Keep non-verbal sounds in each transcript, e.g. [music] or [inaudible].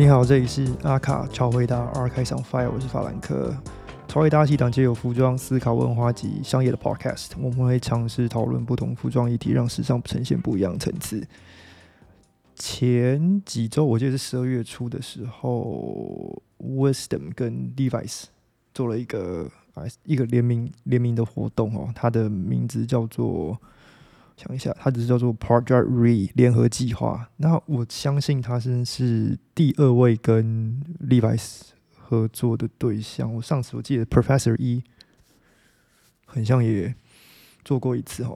你好，这里是阿卡超回答 a r c h i s on Fire，我是法兰克。超回答系档皆有服装思考、文化及商业的 Podcast，我们会尝试讨论不同服装议题，让时尚呈现不一样层次。前几周，我记得是十二月初的时候，Wisdom 跟 Levi's 做了一个啊一个联名联名的活动哦，它的名字叫做。想一下，它只是叫做 Project Re 联合计划。那我相信他是是第二位跟 Levi's 合作的对象。我上次我记得 Professor 一很像也做过一次哈。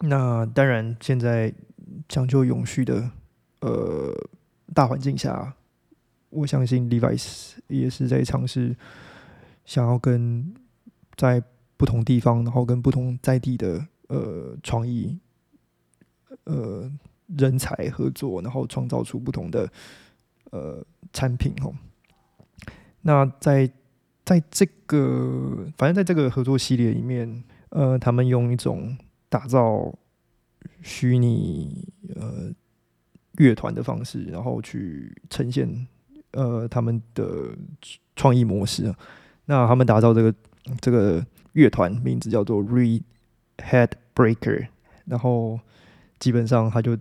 那当然，现在讲究永续的呃大环境下，我相信 Levi's 也是在尝试想要跟在不同地方，然后跟不同在地的。呃，创意，呃，人才合作，然后创造出不同的呃产品哦。那在在这个，反正在这个合作系列里面，呃，他们用一种打造虚拟呃乐团的方式，然后去呈现呃他们的创意模式。那他们打造这个这个乐团名字叫做 Re。Headbreaker，然后基本上他就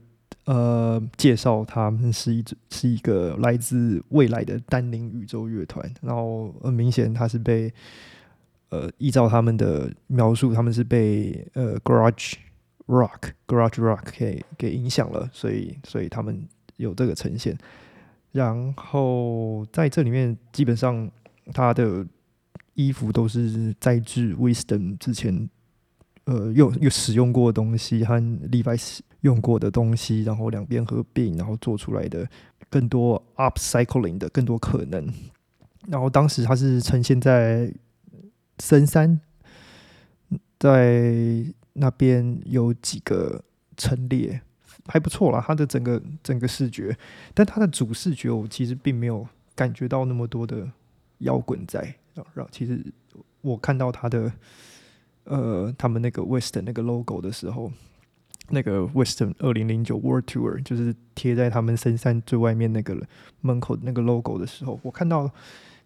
呃介绍他们是一是一个来自未来的丹宁宇宙乐团，然后很明显他是被呃依照他们的描述，他们是被呃 Garage Rock Garage Rock 给给影响了，所以所以他们有这个呈现。然后在这里面，基本上他的衣服都是在制 Wisdom 之前。呃，用有使用过的东西和 Levi's 用过的东西，然后两边合并，然后做出来的更多 upcycling 的更多可能。然后当时它是呈现在深山，在那边有几个陈列，还不错啦。它的整个整个视觉，但它的主视觉我其实并没有感觉到那么多的摇滚在。然后其实我看到它的。呃，他们那个 West 那个 logo 的时候，那个 Western 二零零九 World Tour 就是贴在他们深山最外面那个门口那个 logo 的时候，我看到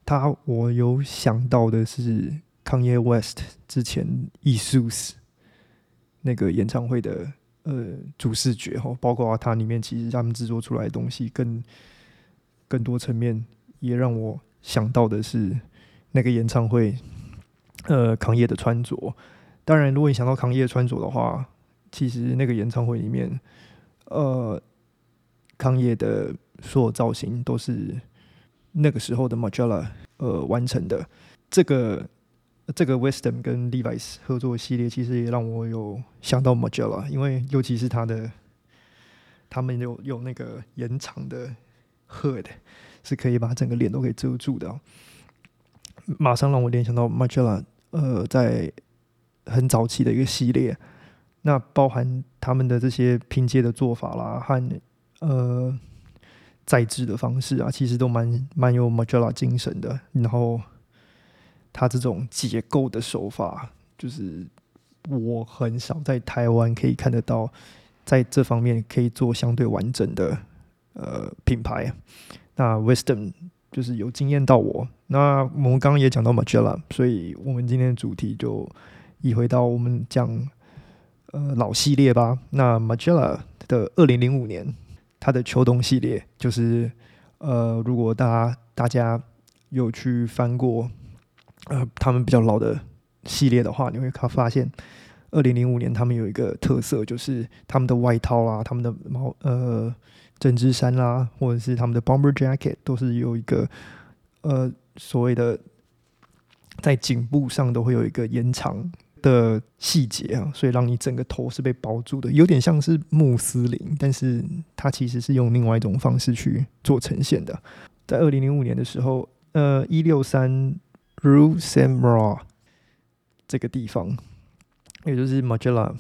他，我有想到的是康耶 West 之前艺术那个演唱会的呃主视觉哈，包括它里面其实他们制作出来的东西，更更多层面也让我想到的是那个演唱会。呃，康业的穿着，当然，如果你想到康业穿着的话，其实那个演唱会里面，呃，康业的所有造型都是那个时候的 Magella 呃完成的。这个这个 Wisdom 跟 Levi's 合作系列，其实也让我有想到 Magella，因为尤其是他的他们有有那个延长的 hood，是可以把整个脸都给遮住的，马上让我联想到 Magella。呃，在很早期的一个系列，那包含他们的这些拼接的做法啦，和呃在制的方式啊，其实都蛮蛮有 Magella 精神的。然后他这种结构的手法，就是我很少在台湾可以看得到，在这方面可以做相对完整的呃品牌。那 Wisdom。就是有惊艳到我。那我们刚刚也讲到 Magella，所以我们今天的主题就移回到我们讲呃老系列吧。那 Magella 的二零零五年，它的秋冬系列，就是呃，如果大家大家有去翻过呃他们比较老的系列的话，你会看发现二零零五年他们有一个特色，就是他们的外套啦，他们的毛呃。针织衫啦，或者是他们的 bomber jacket，都是有一个呃所谓的在颈部上都会有一个延长的细节啊，所以让你整个头是被包住的，有点像是穆斯林，但是它其实是用另外一种方式去做呈现的。在二零零五年的时候，呃，一六三 Rue Saint Maur 这个地方，也就是 Magella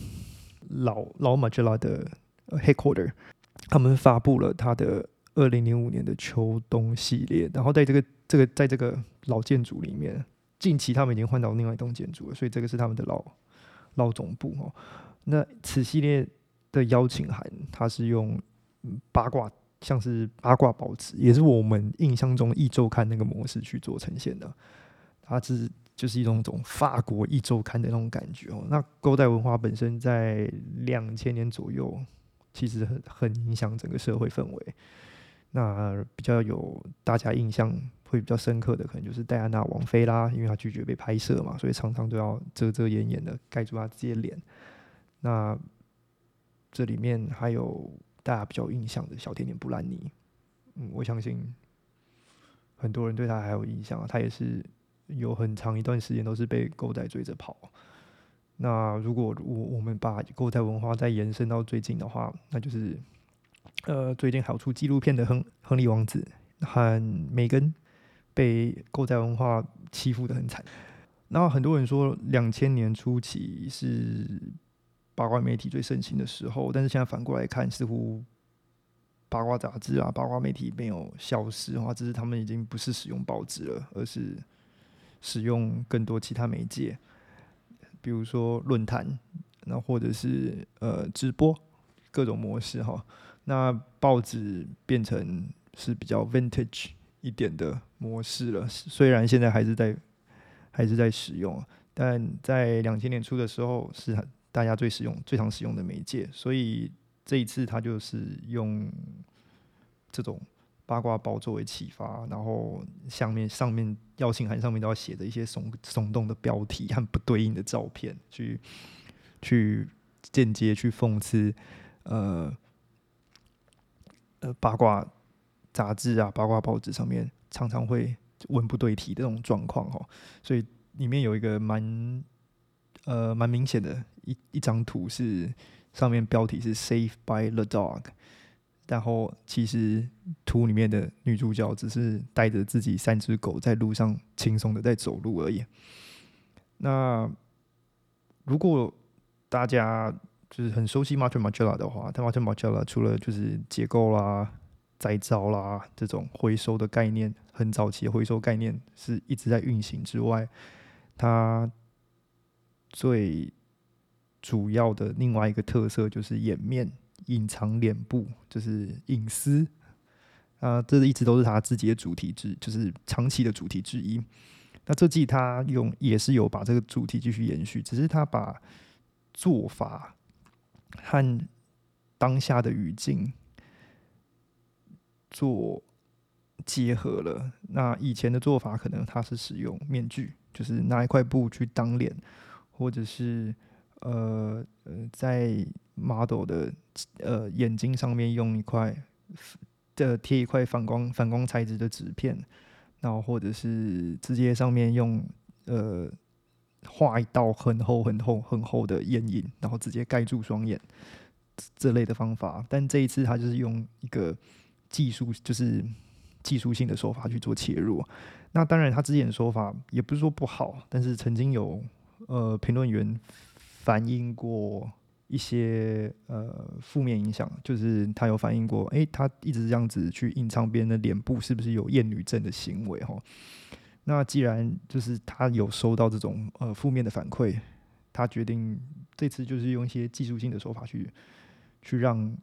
老老 Magella 的 headquarter。他们发布了他的二零零五年的秋冬系列，然后在这个这个在这个老建筑里面，近期他们已经换到另外一栋建筑了，所以这个是他们的老老总部哦。那此系列的邀请函，它是用八卦像是八卦报纸，也是我们印象中一周刊那个模式去做呈现的。它是就是一种种法国一周刊的那种感觉哦。那勾代文化本身在两千年左右，其实很很影响整个社会氛围。那比较有大家印象会比较深刻的，可能就是戴安娜王妃啦，因为她拒绝被拍摄嘛，所以常常都要遮遮掩掩的盖住她自己的脸。那这里面还有大家比较印象的小甜甜布兰妮，嗯，我相信很多人对她还有印象啊，她也是有很长一段时间都是被狗仔追着跑。那如果我我们把狗仔文化再延伸到最近的话，那就是呃，最近还出纪录片的亨亨利王子和梅根被狗仔文化欺负的很惨。那很多人说两千年初期是。八卦媒体最盛行的时候，但是现在反过来看，似乎八卦杂志啊、八卦媒体没有消失的话，只是他们已经不是使用报纸了，而是使用更多其他媒介，比如说论坛，那或者是呃直播各种模式哈。那报纸变成是比较 vintage 一点的模式了，虽然现在还是在还是在使用，但在两千年初的时候是。大家最使用、最常使用的媒介，所以这一次他就是用这种八卦包作为启发，然后下面上面邀请函上面都要写着一些耸耸动的标题和不对应的照片，去去间接去讽刺呃呃八卦杂志啊、八卦报纸上面常常会文不对题的这种状况哦，所以里面有一个蛮。呃，蛮明显的一一张图是上面标题是 “Save by the Dog”，然后其实图里面的女主角只是带着自己三只狗在路上轻松的在走路而已。那如果大家就是很熟悉 Martin Margiela 的话，他 Martin Margiela 除了就是结构啦、再造啦这种回收的概念，很早期的回收概念是一直在运行之外，他最主要的另外一个特色就是掩面、隐藏脸部，就是隐私啊，这一直都是他自己的主题之，就是长期的主题之一。那这季他用也是有把这个主题继续延续，只是他把做法和当下的语境做结合了。那以前的做法可能他是使用面具，就是拿一块布去当脸。或者是呃呃，在 model 的呃眼睛上面用一块的贴一块反光反光材质的纸片，然后或者是直接上面用呃画一道很厚很厚很厚的眼影，然后直接盖住双眼这类的方法。但这一次他就是用一个技术，就是技术性的手法去做切入。那当然他之前的说法也不是说不好，但是曾经有。呃，评论员反映过一些呃负面影响，就是他有反映过，诶，他一直这样子去隐藏别人的脸部，是不是有厌女症的行为？哈，那既然就是他有收到这种呃负面的反馈，他决定这次就是用一些技术性的手法去去让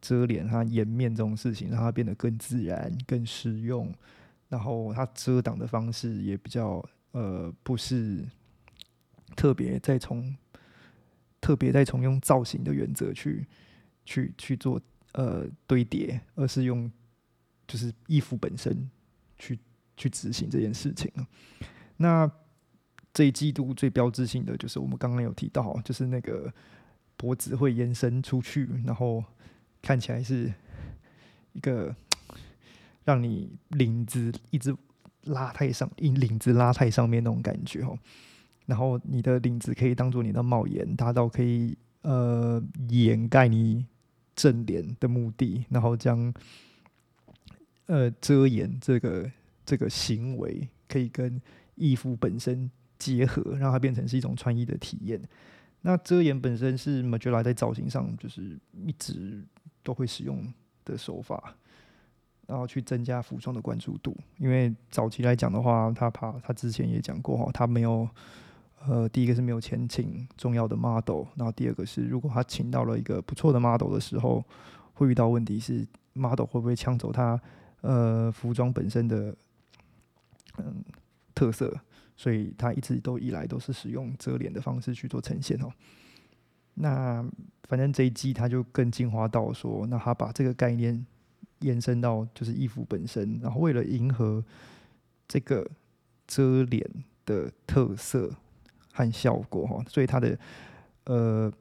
遮脸、他颜面这种事情，让它变得更自然、更实用，然后他遮挡的方式也比较呃不是。特别在从特别在从用造型的原则去去去做呃堆叠，而是用就是衣服本身去去执行这件事情那这一季度最标志性的就是我们刚刚有提到，就是那个脖子会延伸出去，然后看起来是一个 [tsk] 让你领子一直拉太上，领领子拉太上面那种感觉哦。然后你的领子可以当做你的帽檐，达到可以呃掩盖你正脸的目的，然后将呃遮掩这个这个行为可以跟衣服本身结合，让它变成是一种穿衣的体验。那遮掩本身是 m a g e l a 在造型上就是一直都会使用的手法，然后去增加服装的关注度。因为早期来讲的话，他怕他之前也讲过哈，他没有。呃，第一个是没有钱请重要的 model，然后第二个是如果他请到了一个不错的 model 的时候，会遇到问题是 model 会不会抢走他呃服装本身的嗯特色，所以他一直都以来都是使用遮脸的方式去做呈现哦。那反正这一季他就更进化到说，那他把这个概念延伸到就是衣服本身，然后为了迎合这个遮脸的特色和效果哈，所以他的呃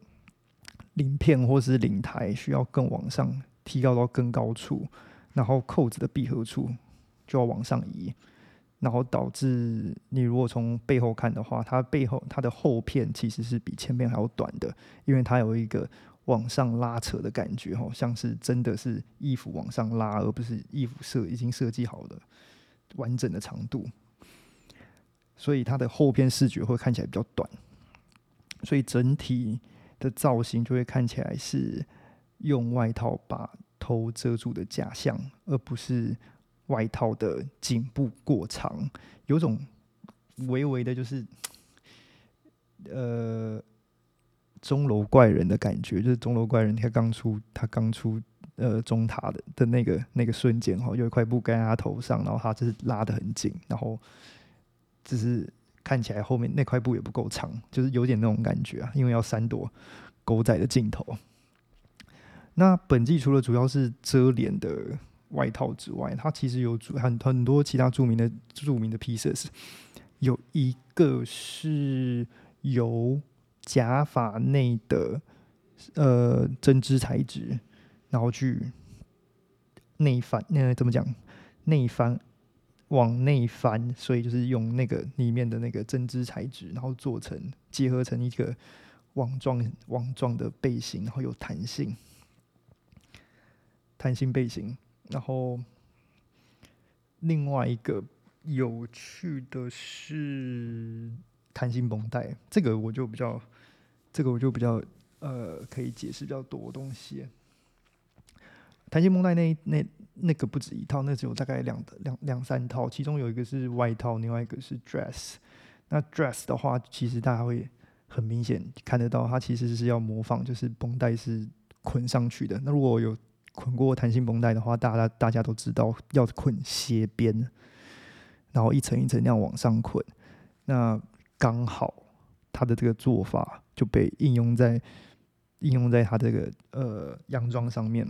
鳞片或是领台需要更往上提高到更高处，然后扣子的闭合处就要往上移。然后导致你如果从背后看的话，它背后它的后片其实是比前面还要短的，因为它有一个往上拉扯的感觉，哈，像是真的是衣服往上拉，而不是衣服设已经设计好的完整的长度，所以它的后片视觉会看起来比较短，所以整体的造型就会看起来是用外套把头遮住的假象，而不是。外套的颈部过长，有种微微的，就是 [tsk] 呃钟楼怪人的感觉。就是钟楼怪人，他刚出，他刚出呃中塔的的那个那个瞬间哈，有一块布盖在他头上，然后他就是拉的很紧，然后只是看起来后面那块布也不够长，就是有点那种感觉啊，因为要三朵狗仔的镜头。那本季除了主要是遮脸的。外套之外，它其实有很很多其他著名的著名的 pieces，有一个是由假发内的呃针织材质，然后去内翻，那怎么讲？内翻往内翻，所以就是用那个里面的那个针织材质，然后做成结合成一个网状网状的背心，然后有弹性，弹性背心。然后，另外一个有趣的是弹性绷带，这个我就比较，这个我就比较呃可以解释比较多东西。弹性绷带那那那个不止一套，那只有大概两两两三套，其中有一个是外套，另外一个是 dress。那 dress 的话，其实大家会很明显看得到，它其实是要模仿，就是绷带是捆上去的。那如果有捆过弹性绷带的话，大家大家都知道要捆斜边，然后一层一层那样往上捆。那刚好他的这个做法就被应用在应用在他这个呃洋装上面，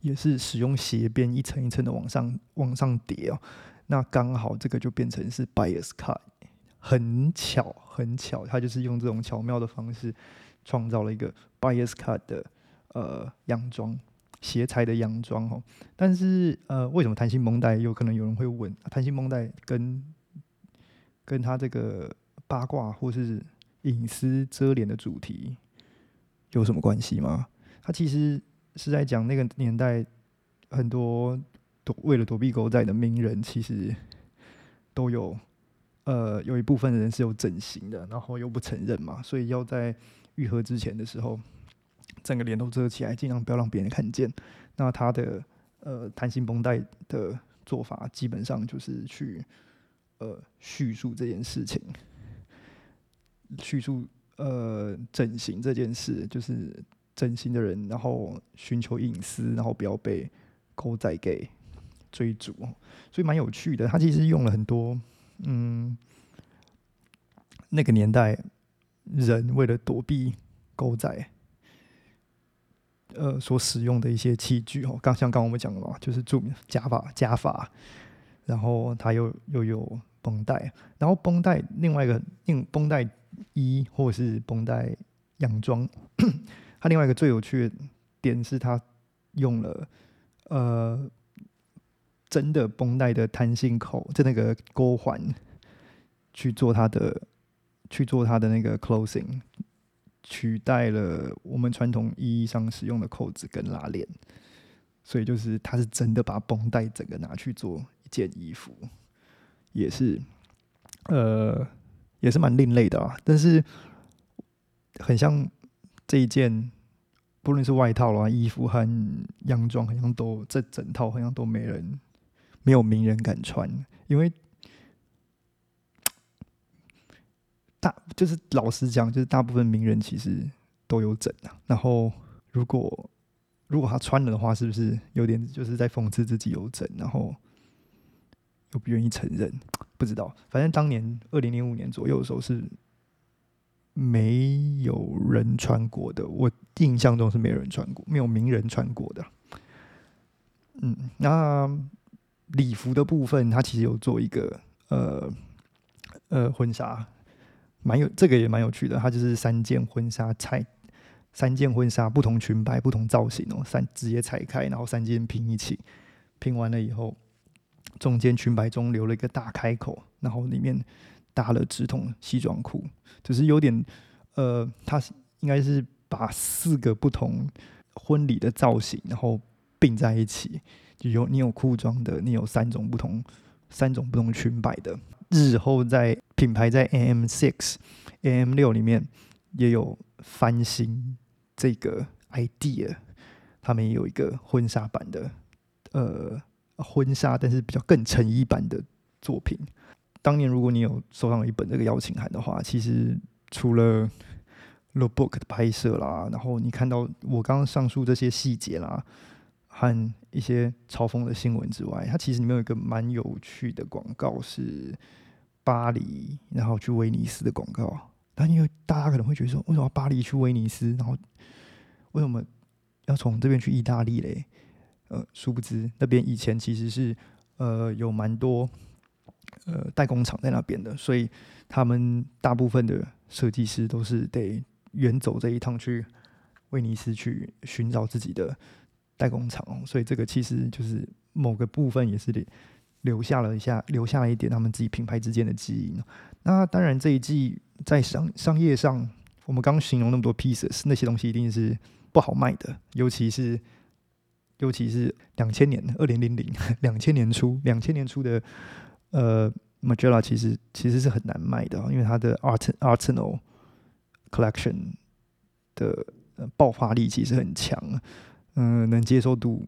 也是使用斜边一层一层的往上往上叠哦。那刚好这个就变成是 bias cut，很巧很巧，他就是用这种巧妙的方式创造了一个 bias cut 的。呃，洋装斜裁的洋装哦，但是呃，为什么弹性绷带？有可能有人会问，弹性绷带跟跟他这个八卦或是隐私遮脸的主题有什么关系吗？他其实是在讲那个年代很多躲为了躲避狗仔的名人，其实都有呃有一部分人是有整形的，然后又不承认嘛，所以要在愈合之前的时候。整个脸都遮起来，尽量不要让别人看见。那他的呃弹性绷带的做法，基本上就是去呃叙述这件事情，叙述呃整形这件事，就是整形的人，然后寻求隐私，然后不要被狗仔给追逐，所以蛮有趣的。他其实用了很多嗯那个年代人为了躲避狗仔。呃，所使用的一些器具哦，刚像刚我们讲的嘛，就是做假发、假发，然后它又又有绷带，然后绷带另外一个另绷带衣或是绷带洋装，[clears throat] 它另外一个最有趣的点是它用了呃真的绷带的弹性口，就那个钩环去做它的去做它的那个 closing。取代了我们传统意义上使用的扣子跟拉链，所以就是他是真的把绷带整个拿去做一件衣服，也是呃也是蛮另类的啊。但是很像这一件，不论是外套啦、衣服和洋装，好像都这整套好像都没人没有名人敢穿，因为。大就是老实讲，就是大部分名人其实都有整啊。然后如果如果他穿了的话，是不是有点就是在讽刺自己有整，然后又不愿意承认？不知道，反正当年二零零五年左右的时候是没有人穿过的，我印象中是没有人穿过，没有名人穿过的。嗯，那礼服的部分，他其实有做一个呃呃婚纱，蛮有这个也蛮有趣的，它就是三件婚纱拆。三件婚纱，不同裙摆，不同造型哦。三直接拆开，然后三件拼一起，拼完了以后，中间裙摆中留了一个大开口，然后里面搭了直筒西装裤，就是有点呃，它应该是把四个不同婚礼的造型，然后并在一起，就有你有裤装的，你有三种不同三种不同裙摆的。日后在品牌在 AM Six、AM 六里面也有翻新。这个 idea，他们也有一个婚纱版的，呃，婚纱，但是比较更诚意版的作品。当年如果你有收到一本这个邀请函的话，其实除了 Look Book 的拍摄啦，然后你看到我刚刚上述这些细节啦，和一些嘲讽的新闻之外，它其实里面有一个蛮有趣的广告，是巴黎然后去威尼斯的广告。但因为大家可能会觉得说，为什么巴黎去威尼斯，然后？为什么要从这边去意大利嘞？呃，殊不知那边以前其实是呃有蛮多呃代工厂在那边的，所以他们大部分的设计师都是得远走这一趟去威尼斯去寻找自己的代工厂。所以这个其实就是某个部分也是留下了一下，留下了一点他们自己品牌之间的基因。那当然这一季在商商业上，我们刚形容那么多 pieces，那些东西一定是。不好卖的，尤其是尤其是两千年，[laughs] 二零零零两千年初，两千年初的呃 m a g e l l a 其实其实是很难卖的，因为它的 Art Arsenal Collection 的爆发力其实很强，嗯，能接受度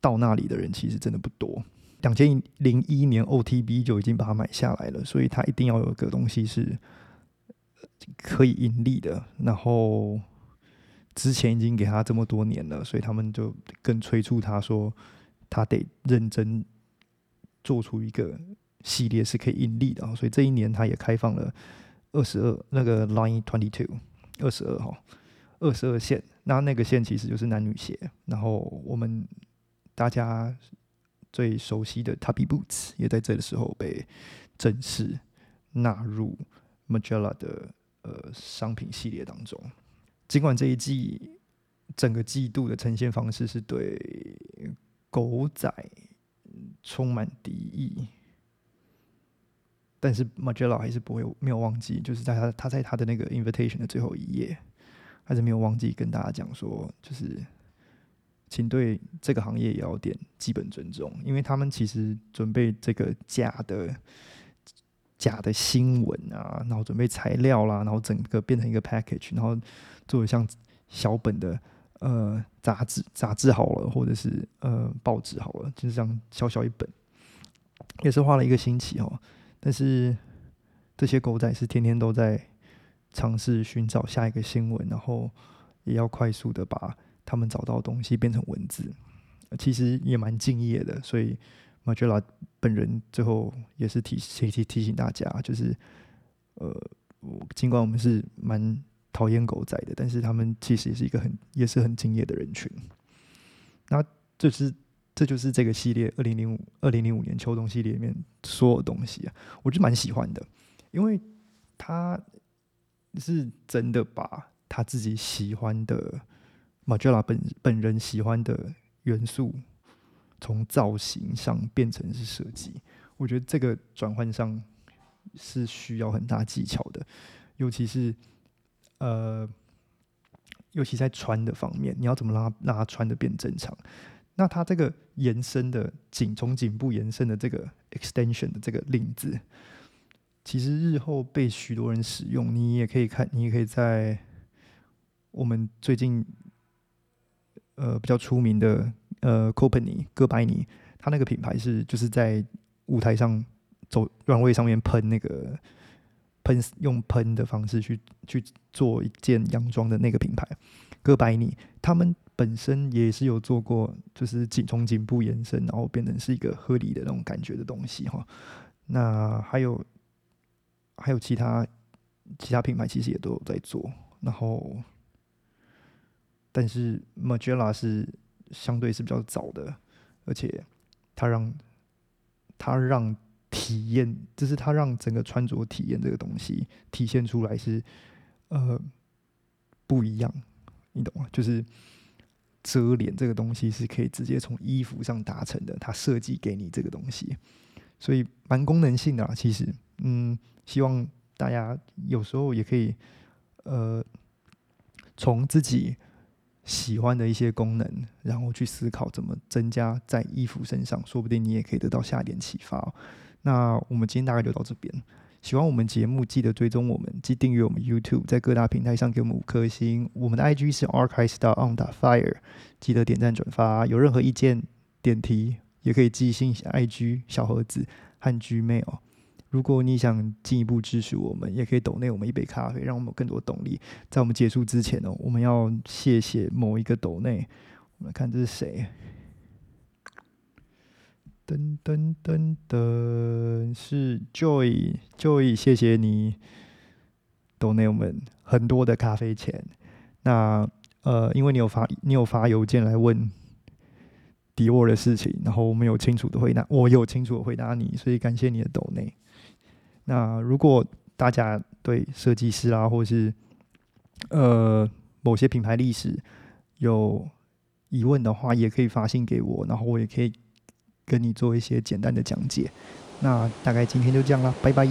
到那里的人其实真的不多。两千零一年 OTB 就已经把它买下来了，所以它一定要有个东西是可以盈利的，然后。之前已经给他这么多年了，所以他们就更催促他说，他得认真做出一个系列是可以盈利的。所以这一年他也开放了二十二那个 Line Twenty Two 二十二号二十二线，那那个线其实就是男女鞋。然后我们大家最熟悉的 Tubby Boots 也在这个时候被正式纳入 Magella 的呃商品系列当中。尽管这一季整个季度的呈现方式是对狗仔充满敌意，但是 Magella 还是不会没有忘记，就是在他他在他的那个 invitation 的最后一页，还是没有忘记跟大家讲说，就是请对这个行业也要点基本尊重，因为他们其实准备这个假的假的新闻啊，然后准备材料啦，然后整个变成一个 package，然后。做像小本的呃杂志，杂志好了，或者是呃报纸好了，就是这样小小一本，也是花了一个星期哦。但是这些狗仔是天天都在尝试寻找下一个新闻，然后也要快速的把他们找到的东西变成文字，其实也蛮敬业的。所以马吉拉本人最后也是提提提醒大家，就是呃，尽管我们是蛮。讨厌狗仔的，但是他们其实也是一个很也是很敬业的人群。那这是这就是这个系列二零零五二零零五年秋冬系列里面所有东西啊，我就蛮喜欢的，因为他是真的把他自己喜欢的马吉拉本本人喜欢的元素从造型上变成是设计，我觉得这个转换上是需要很大技巧的，尤其是。呃，尤其在穿的方面，你要怎么让它让它穿的变正常？那它这个延伸的颈从颈部延伸的这个 extension 的这个领子，其实日后被许多人使用。你也可以看，你也可以在我们最近呃比较出名的呃 Company 哥白尼，它那个品牌是就是在舞台上走软位上面喷那个。喷用喷的方式去去做一件洋装的那个品牌，哥白尼，他们本身也是有做过，就是颈从颈部延伸，然后变成是一个合理的那种感觉的东西哈。那还有还有其他其他品牌其实也都有在做，然后但是 Magella 是相对是比较早的，而且它让它让体验，就是它让整个穿着体验这个东西体现出来是呃不一样，你懂吗？就是遮脸这个东西是可以直接从衣服上达成的，它设计给你这个东西。所以蛮功能性的啦，其实，嗯，希望大家有时候也可以，呃，从自己喜欢的一些功能，然后去思考怎么增加在衣服身上，说不定你也可以得到下一点启发。那我们今天大概就到这边，喜欢我们节目记得追踪我们，记订阅我们 YouTube，在各大平台上给我们五颗星。我们的 IG 是 archives On Fire，记得点赞转发。有任何意见点题。也可以寄信 IG 小盒子和 Gmail。如果你想进一步支持我们，也可以抖内我们一杯咖啡，让我们有更多动力。在我们结束之前呢，我们要谢谢某一个抖内。我们来看这是谁？噔噔噔噔，是 Joy，Joy，谢谢你抖内我们很多的咖啡钱。那呃，因为你有发你有发邮件来问。迪沃的事情，然后我们有清楚的回答，我有清楚的回答你，所以感谢你的抖内。那如果大家对设计师啊，或是呃某些品牌历史有疑问的话，也可以发信给我，然后我也可以跟你做一些简单的讲解。那大概今天就这样了，拜拜。